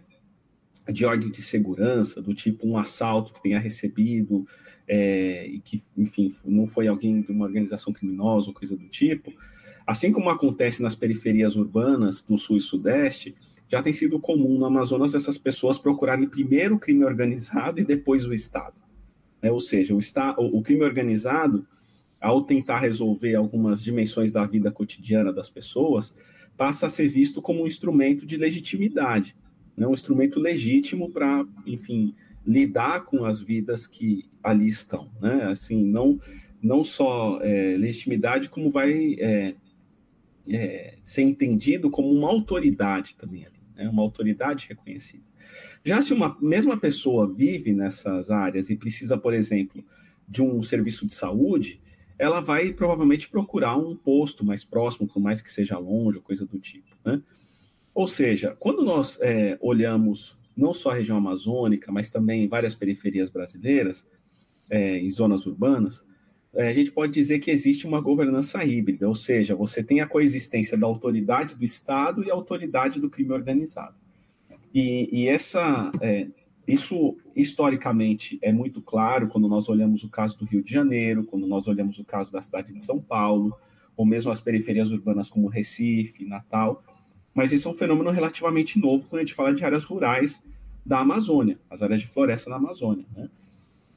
de ordem de segurança, do tipo um assalto que tenha recebido é, e que, enfim, não foi alguém de uma organização criminosa ou coisa do tipo, assim como acontece nas periferias urbanas do sul e sudeste, já tem sido comum no Amazonas essas pessoas procurarem primeiro o crime organizado e depois o Estado. É, ou seja, o, está, o, o crime organizado, ao tentar resolver algumas dimensões da vida cotidiana das pessoas, passa a ser visto como um instrumento de legitimidade, né? um instrumento legítimo para, enfim, lidar com as vidas que ali estão, né? Assim, não não só é, legitimidade, como vai é, é, ser entendido como uma autoridade também ali, né? uma autoridade reconhecida. Já se uma mesma pessoa vive nessas áreas e precisa, por exemplo, de um serviço de saúde, ela vai provavelmente procurar um posto mais próximo, por mais que seja longe, coisa do tipo. Né? Ou seja, quando nós é, olhamos não só a região amazônica, mas também várias periferias brasileiras, é, em zonas urbanas, a gente pode dizer que existe uma governança híbrida, ou seja, você tem a coexistência da autoridade do Estado e a autoridade do crime organizado. E, e essa, é, isso, historicamente, é muito claro quando nós olhamos o caso do Rio de Janeiro, quando nós olhamos o caso da cidade de São Paulo, ou mesmo as periferias urbanas como Recife, Natal. Mas isso é um fenômeno relativamente novo quando a gente fala de áreas rurais da Amazônia, as áreas de floresta na Amazônia.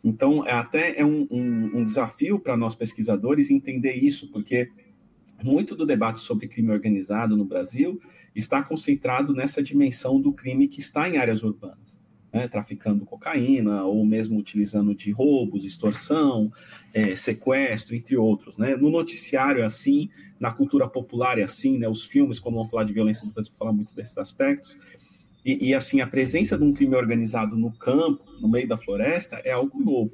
Então, é até é um, um, um desafio para nós pesquisadores entender isso, porque muito do debate sobre crime organizado no Brasil está concentrado nessa dimensão do crime que está em áreas urbanas né, traficando cocaína, ou mesmo utilizando de roubos, extorsão, é, sequestro, entre outros. Né? No noticiário é assim, na cultura popular é assim, né? os filmes, quando vão falar de violência no Brasil, falam muito desses aspectos. E, e, assim, a presença de um crime organizado no campo, no meio da floresta, é algo novo.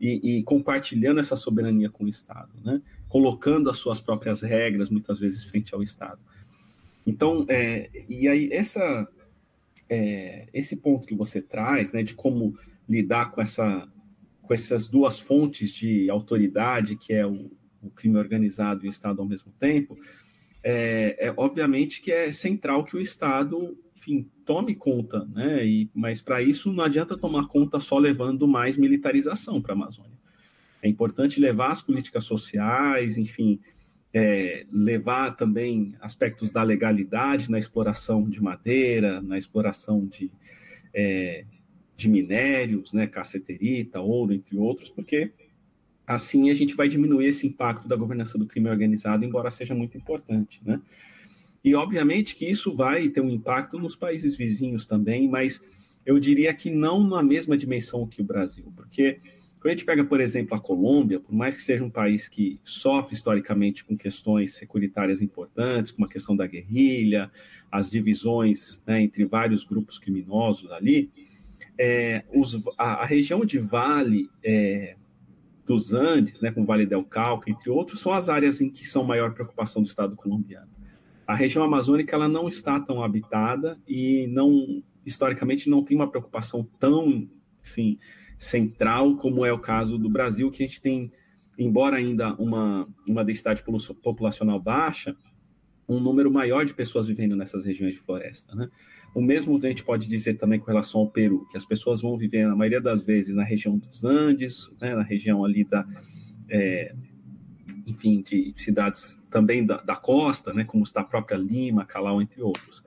E, e compartilhando essa soberania com o Estado, né? colocando as suas próprias regras, muitas vezes, frente ao Estado. Então, é, e aí, essa é, esse ponto que você traz, né, de como lidar com, essa, com essas duas fontes de autoridade, que é o, o crime organizado e o Estado ao mesmo tempo, é, é, obviamente que é central que o Estado, enfim, tome conta, né? E, mas para isso não adianta tomar conta só levando mais militarização para a Amazônia. É importante levar as políticas sociais, enfim, é, levar também aspectos da legalidade na exploração de madeira, na exploração de, é, de minérios, né, caceterita, ouro, entre outros, porque assim a gente vai diminuir esse impacto da governança do crime organizado, embora seja muito importante, né? E obviamente que isso vai ter um impacto nos países vizinhos também, mas eu diria que não na mesma dimensão que o Brasil, porque quando a gente pega, por exemplo, a Colômbia, por mais que seja um país que sofre historicamente com questões securitárias importantes, como a questão da guerrilha, as divisões né, entre vários grupos criminosos ali, é, os, a, a, região de Vale é, dos Andes, né, como Vale del Cauca, entre outros, são as áreas em que são maior preocupação do Estado colombiano. A região amazônica ela não está tão habitada e não historicamente não tem uma preocupação tão assim, central, como é o caso do Brasil, que a gente tem, embora ainda uma, uma densidade populacional baixa, um número maior de pessoas vivendo nessas regiões de floresta. Né? O mesmo a gente pode dizer também com relação ao Peru, que as pessoas vão viver, na maioria das vezes, na região dos Andes, né, na região ali da. É, enfim, de cidades também da, da costa, né, como está a própria Lima, Calau, entre outros.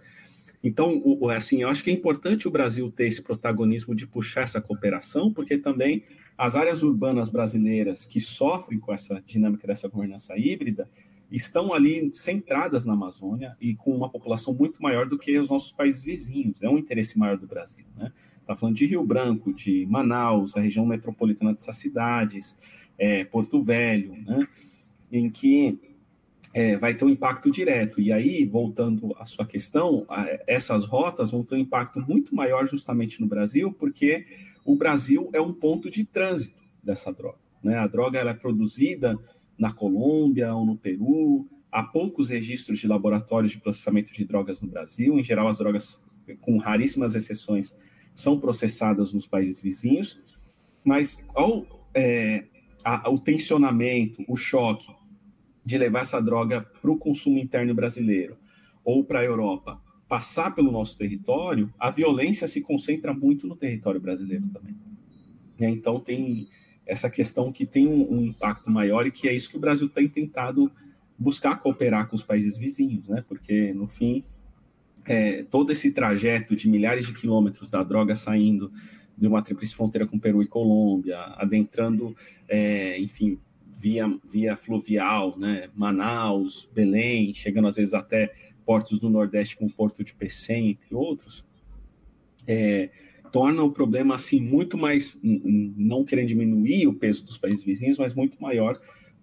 Então, o, assim, eu acho que é importante o Brasil ter esse protagonismo de puxar essa cooperação, porque também as áreas urbanas brasileiras que sofrem com essa dinâmica dessa governança híbrida estão ali centradas na Amazônia e com uma população muito maior do que os nossos países vizinhos. É um interesse maior do Brasil, né? Está falando de Rio Branco, de Manaus, a região metropolitana dessas cidades, é, Porto Velho, né? Em que é, vai ter um impacto direto. E aí, voltando à sua questão, essas rotas vão ter um impacto muito maior justamente no Brasil, porque o Brasil é um ponto de trânsito dessa droga. Né? A droga ela é produzida na Colômbia ou no Peru, há poucos registros de laboratórios de processamento de drogas no Brasil. Em geral, as drogas, com raríssimas exceções, são processadas nos países vizinhos. Mas ao, é, a, o tensionamento, o choque de levar essa droga para o consumo interno brasileiro ou para a Europa passar pelo nosso território, a violência se concentra muito no território brasileiro também. Né? Então tem essa questão que tem um, impacto maior e que é isso que o Brasil tem tentado buscar cooperar com os países vizinhos, né? Porque no fim é, todo esse trajeto de milhares de quilômetros da droga saindo de uma tríplice fronteira com Peru e Colômbia, adentrando, é, enfim, via, via fluvial, né? Manaus, Belém, chegando às vezes até portos do Nordeste, como o Porto de Pecém, entre outros, é, torna o problema assim muito mais, não querendo diminuir o peso dos países vizinhos, mas muito maior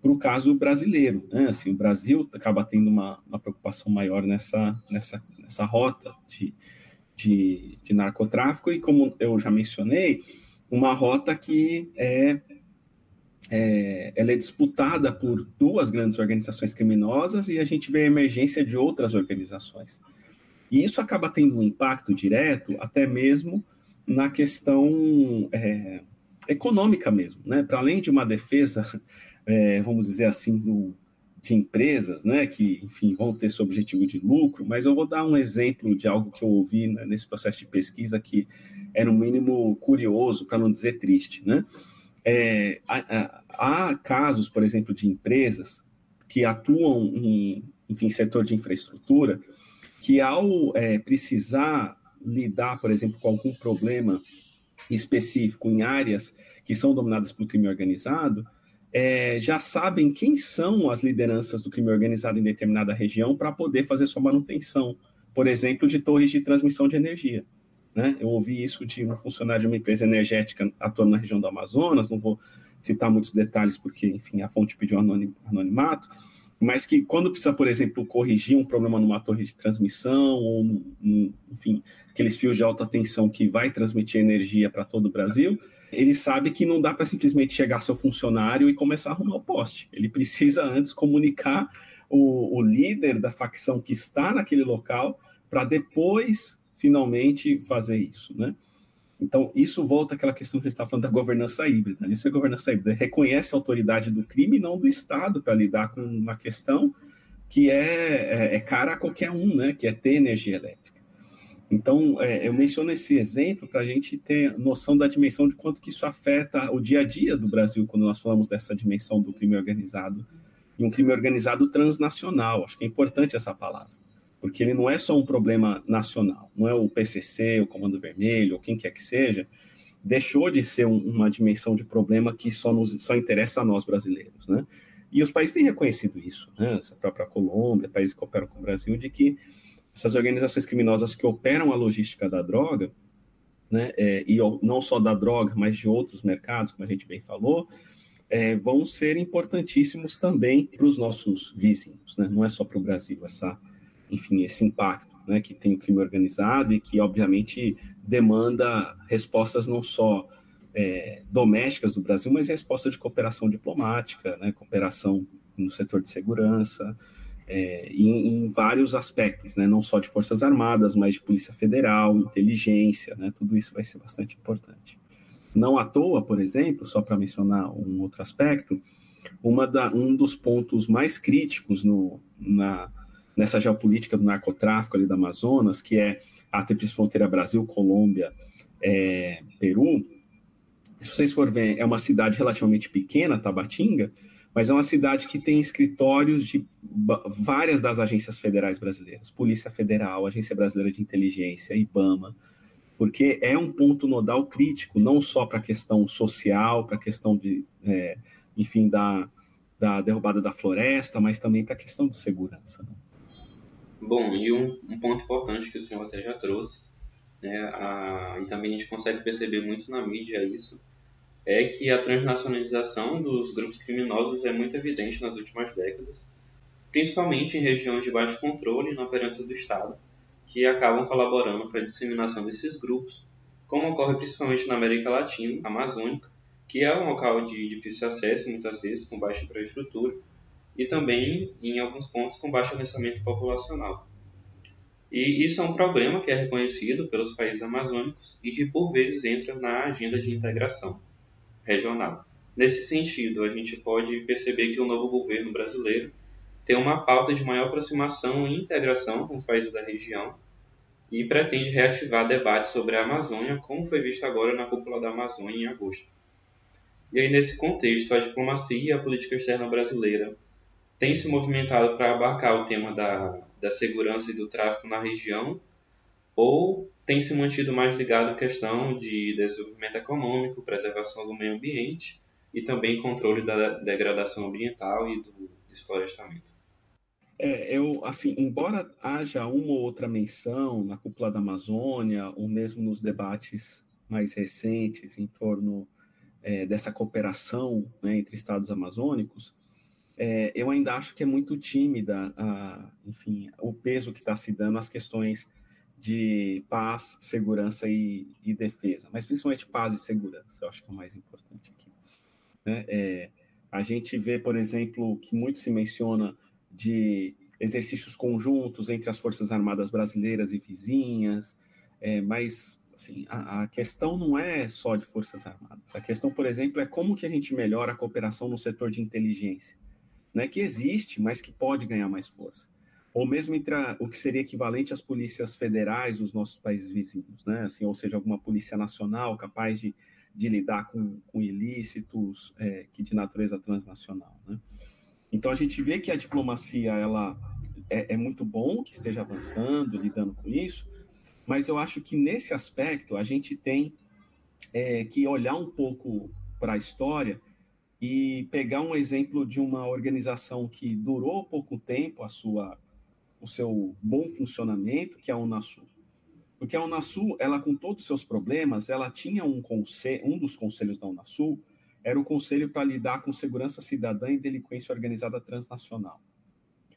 para o caso brasileiro. Né? Assim, o Brasil acaba tendo uma, uma preocupação maior nessa, nessa, nessa rota de, de, de narcotráfico e, como eu já mencionei, uma rota que é é, ela é disputada por duas grandes organizações criminosas e a gente vê a emergência de outras organizações. E isso acaba tendo um impacto direto, até mesmo na questão é, econômica mesmo, né? Para além de uma defesa, é, vamos dizer assim, do, de empresas, né? Que, enfim, vão ter seu objetivo de lucro. Mas eu vou dar um exemplo de algo que eu ouvi né, nesse processo de pesquisa que é no mínimo curioso, para não dizer triste, né? É, há, há, casos, por exemplo, de empresas que atuam em, enfim, setor de infraestrutura, que ao é, precisar lidar, por exemplo, com algum problema específico em áreas que são dominadas pelo crime organizado, é, já sabem quem são as lideranças do crime organizado em determinada região para poder fazer sua manutenção, por exemplo, de torres de transmissão de energia. Né? Eu ouvi isso de um funcionário de uma empresa energética atuando na região do Amazonas, não vou citar muitos detalhes porque, enfim, a fonte pediu anonimato, mas que quando precisa, por exemplo, corrigir um problema numa torre de transmissão ou, num, enfim, aqueles fios de alta tensão que vai transmitir energia para todo o Brasil, ele sabe que não dá para simplesmente chegar seu funcionário e começar a arrumar o poste. Ele precisa antes comunicar o, o líder da facção que está naquele local para depois finalmente fazer isso, né? Então, isso volta àquela questão que a gente está falando da governança híbrida. Né? Isso é governança híbrida. Reconhece a autoridade do crime e não do Estado para lidar com uma questão que é, é, é, cara a qualquer um, né? Que é ter energia elétrica. Então, é, eu menciono esse exemplo para a gente ter noção da dimensão de quanto que isso afeta o dia a dia do Brasil quando nós falamos dessa dimensão do crime organizado e um crime organizado transnacional. Acho que é importante essa palavra porque ele não é só um problema nacional, não é o PCC, o Comando Vermelho, ou quem quer que seja, deixou de ser um, uma dimensão de problema que só, nos, só interessa a nós brasileiros, né? E os países têm reconhecido isso, né? A própria Colômbia, países que operam com o Brasil, de que essas organizações criminosas que operam a logística da droga, né, é, e não só da droga, mas de outros mercados, como a gente bem falou, é, vão ser importantíssimos também para os nossos vizinhos, né? Não é só para o Brasil essa enfim, esse impacto né, que tem o crime organizado e que, obviamente, demanda respostas não só é, domésticas do Brasil, mas resposta de cooperação diplomática, né, cooperação no setor de segurança, é, em, em, vários aspectos, né, não só de Forças Armadas, mas de Polícia Federal, inteligência, né, tudo isso vai ser bastante importante. Não à toa, por exemplo, só para mencionar um outro aspecto, uma da, um dos pontos mais críticos no, na, nessa geopolítica do narcotráfico ali da Amazonas, que é a tríplice fronteira Brasil, Colômbia, é, Peru, se vocês forem ver, é uma cidade relativamente pequena, Tabatinga, mas é uma cidade que tem escritórios de várias das agências federais brasileiras, Polícia Federal, Agência Brasileira de Inteligência, IBAMA, porque é um ponto nodal crítico, não só para a questão social, para a questão de, é, enfim, da, da derrubada da floresta, mas também para a questão de segurança. Né? Bom, e um, um ponto importante que o senhor até já trouxe, né, a, e também a gente consegue perceber muito na mídia isso, é que a transnacionalização dos grupos criminosos é muito evidente nas últimas décadas, principalmente em regiões de baixo controle e inoperância do Estado, que acabam colaborando para a disseminação desses grupos, como ocorre principalmente na América Latina, amazônica, que é um local de difícil acesso, muitas vezes com baixa infraestrutura, e também, em alguns pontos, com baixo adensamento populacional. E isso é um problema que é reconhecido pelos países amazônicos e que, por vezes, entra na agenda de integração regional. Nesse sentido, a gente pode perceber que o novo governo brasileiro tem uma pauta de maior aproximação e integração com os países da região e pretende reativar debates sobre a Amazônia, como foi visto agora na cúpula da Amazônia em agosto. E aí, nesse contexto, a diplomacia e a política externa brasileira têm se movimentado para abarcar o tema da, da segurança e do tráfico na região, ou tem se mantido mais ligado à questão de desenvolvimento econômico, preservação do meio ambiente e também controle da degradação ambiental e do desflorestamento. É, eu, assim, embora haja uma ou outra menção na cúpula da Amazônia, ou mesmo nos debates mais recentes em torno é, dessa cooperação né, entre estados amazônicos, é, eu ainda acho que é muito tímida, a, enfim, o peso que está se dando às questões de paz, segurança e, e, defesa, mas principalmente paz e segurança, eu acho que é o mais importante aqui. Né? É, a gente vê, por exemplo, que muito se menciona de exercícios conjuntos entre as Forças Armadas brasileiras e vizinhas, é, mas assim, a, a, questão não é só de Forças Armadas. A questão, por exemplo, é como que a gente melhora a cooperação no setor de inteligência, né, que existe, mas que pode ganhar mais força. Ou mesmo entre a, o que seria equivalente às polícias federais dos nossos países vizinhos, né, assim, ou seja, alguma polícia nacional capaz de, de lidar com, com ilícitos é, que de natureza transnacional, né. Então a gente vê que a diplomacia ela é, é, muito bom que esteja avançando, lidando com isso, mas eu acho que nesse aspecto a gente tem é, que olhar um pouco para a história e pegar um exemplo de uma organização que durou pouco tempo a sua o seu bom funcionamento, que é a Unasul. Porque a Unasul, ela com todos os seus problemas, ela tinha um um dos conselhos da Unasul era o Conselho para lidar com segurança cidadã e delinquência organizada transnacional.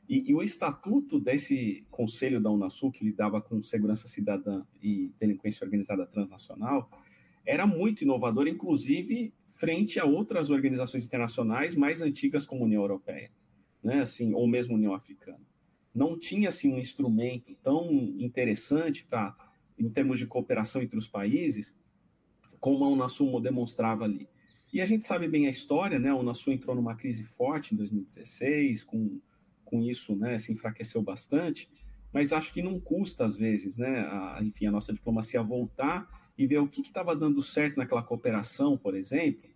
E, e, o estatuto desse Conselho da Unasul, que lidava com segurança cidadã e delinquência organizada transnacional, era muito inovador, inclusive frente a outras organizações internacionais mais antigas como a União Europeia, né, assim, ou mesmo a União Africana. Não tinha assim um instrumento tão interessante para em termos de cooperação entre os países como a Unasul demonstrava ali. E a gente sabe bem a história, né? O Unasul entrou numa crise forte em 2016, com, com isso, né, se enfraqueceu bastante, mas acho que não custa, às vezes, né, a, enfim, a nossa diplomacia voltar e ver o que estava dando certo naquela cooperação, por exemplo,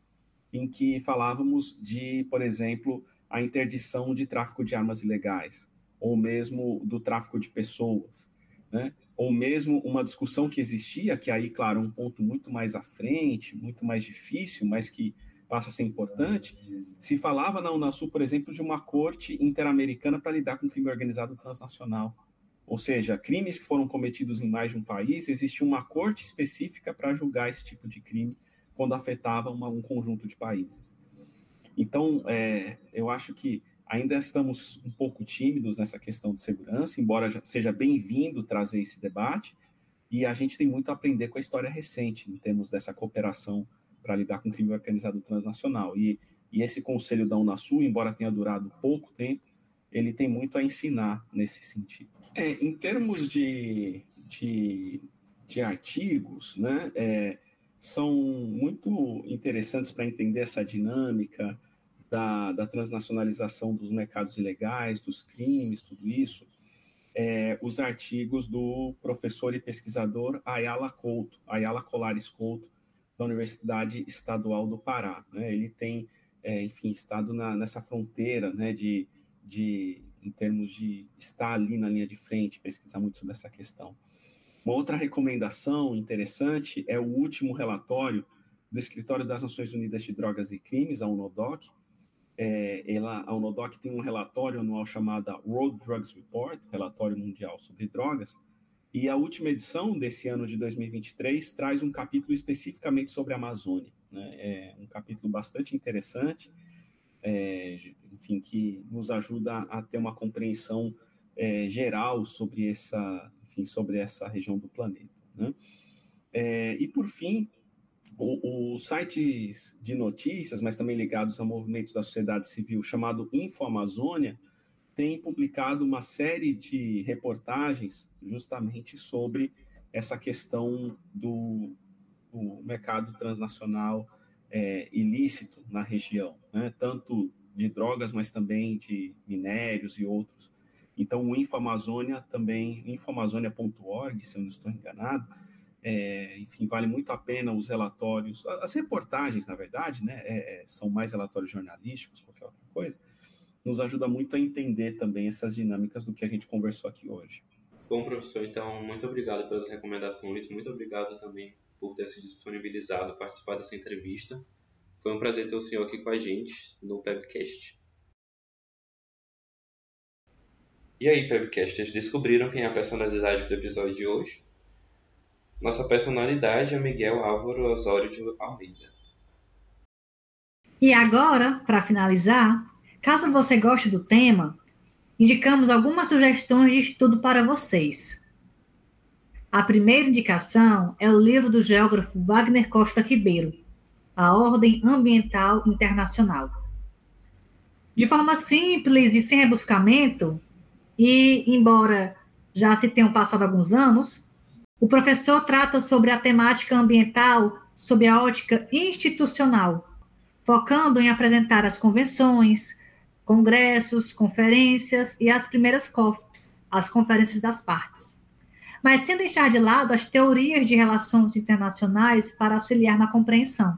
em que falávamos de, por exemplo, a interdição de tráfico de armas ilegais, ou mesmo do tráfico de pessoas, né? ou mesmo uma discussão que existia, que aí, claro, um ponto muito mais à frente, muito mais difícil, mas que passa a ser importante, se falava na Unasul, por exemplo, de uma corte interamericana para lidar com crime organizado transnacional. Ou seja, crimes que foram cometidos em mais de um país, existia uma corte específica para julgar esse tipo de crime quando afetava uma, um conjunto de países. Então, é, eu acho que Ainda estamos um pouco tímidos nessa questão de segurança, embora seja bem-vindo trazer esse debate, e a gente tem muito a aprender com a história recente, em termos dessa cooperação para lidar com crime organizado transnacional. E, e esse conselho da Unasul, embora tenha durado pouco tempo, ele tem muito a ensinar nesse sentido. É, em termos de, de, de artigos, né, é, são muito interessantes para entender essa dinâmica, da, da transnacionalização dos mercados ilegais, dos crimes, tudo isso, é, os artigos do professor e pesquisador Ayala Couto, Ayala Colares Couto, da Universidade Estadual do Pará. Né? Ele tem, é, enfim, estado na, nessa fronteira né, de, de, em termos de estar ali na linha de frente, pesquisar muito sobre essa questão. Uma outra recomendação interessante é o último relatório do Escritório das Nações Unidas de Drogas e Crimes, a UNODOC, é, ela, a UNODOC tem um relatório anual chamado World Drugs Report, relatório mundial sobre drogas, e a última edição desse ano de 2023 traz um capítulo especificamente sobre a Amazônia. Né? É um capítulo bastante interessante, é, enfim, que nos ajuda a ter uma compreensão é, geral sobre essa, enfim, sobre essa região do planeta. Né? É, e por fim, os sites de notícias, mas também ligados a movimentos da sociedade civil, chamado InfoAmazônia, tem publicado uma série de reportagens justamente sobre essa questão do, do mercado transnacional é, ilícito na região, né? tanto de drogas, mas também de minérios e outros. Então, o InfoAmazônia também, infoamazônia.org, se eu não estou enganado, é, enfim, vale muito a pena os relatórios, as reportagens, na verdade, né, é, é são mais relatórios jornalísticos, qualquer outra coisa, nos ajuda muito a entender também essas dinâmicas do que a gente conversou aqui hoje. Bom, professor, então, muito obrigado pelas recomendações, muito obrigado também por ter se disponibilizado participar dessa entrevista. Foi um prazer ter o senhor aqui com a gente no Pebcast. E aí, Pebcasters, descobriram quem é a personalidade do episódio de hoje? Nossa personalidade é Miguel Álvaro Osório de Almeida. E agora, para finalizar, Caso você goste do tema, indicamos algumas sugestões de estudo para vocês. A primeira indicação é o livro do geógrafo Wagner Costa Ribeiro, A Ordem Ambiental Internacional. De forma simples e sem rebuscamento, e embora já se tenham passado alguns anos, o professor trata sobre a temática ambiental sob a ótica institucional, focando em apresentar as convenções, congressos, conferências e as primeiras COFs, as conferências das partes. Mas sem deixar de lado as teorias de relações internacionais para auxiliar na compreensão.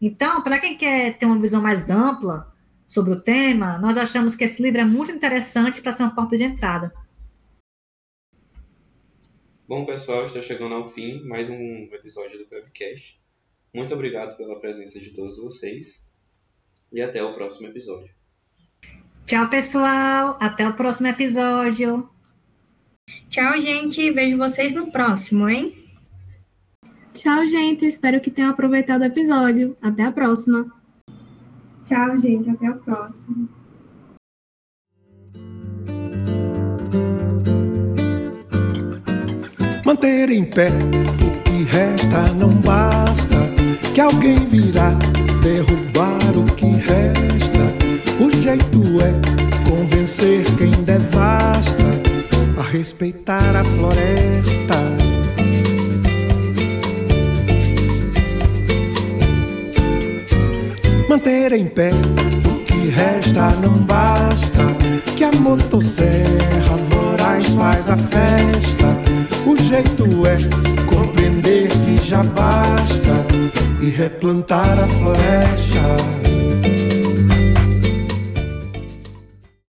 Então, para quem quer ter uma visão mais ampla sobre o tema, nós achamos que esse livro é muito interessante para ser uma porta de entrada. Bom, pessoal, está chegando ao fim mais um episódio do Webcast. Muito obrigado pela presença de todos vocês e até o próximo episódio. Tchau, pessoal. Até o próximo episódio. Tchau, gente. Vejo vocês no próximo, hein? Tchau, gente. Espero que tenham aproveitado o episódio. Até a próxima. Tchau, gente. Até o próximo. Manter em pé o que resta não basta. Que alguém virá derrubar o que resta. O jeito é convencer quem devasta a respeitar a floresta. Manter em pé o que resta não basta. Que a motosserra voraz faz a festa. O jeito é compreender que já basta e replantar a floresta.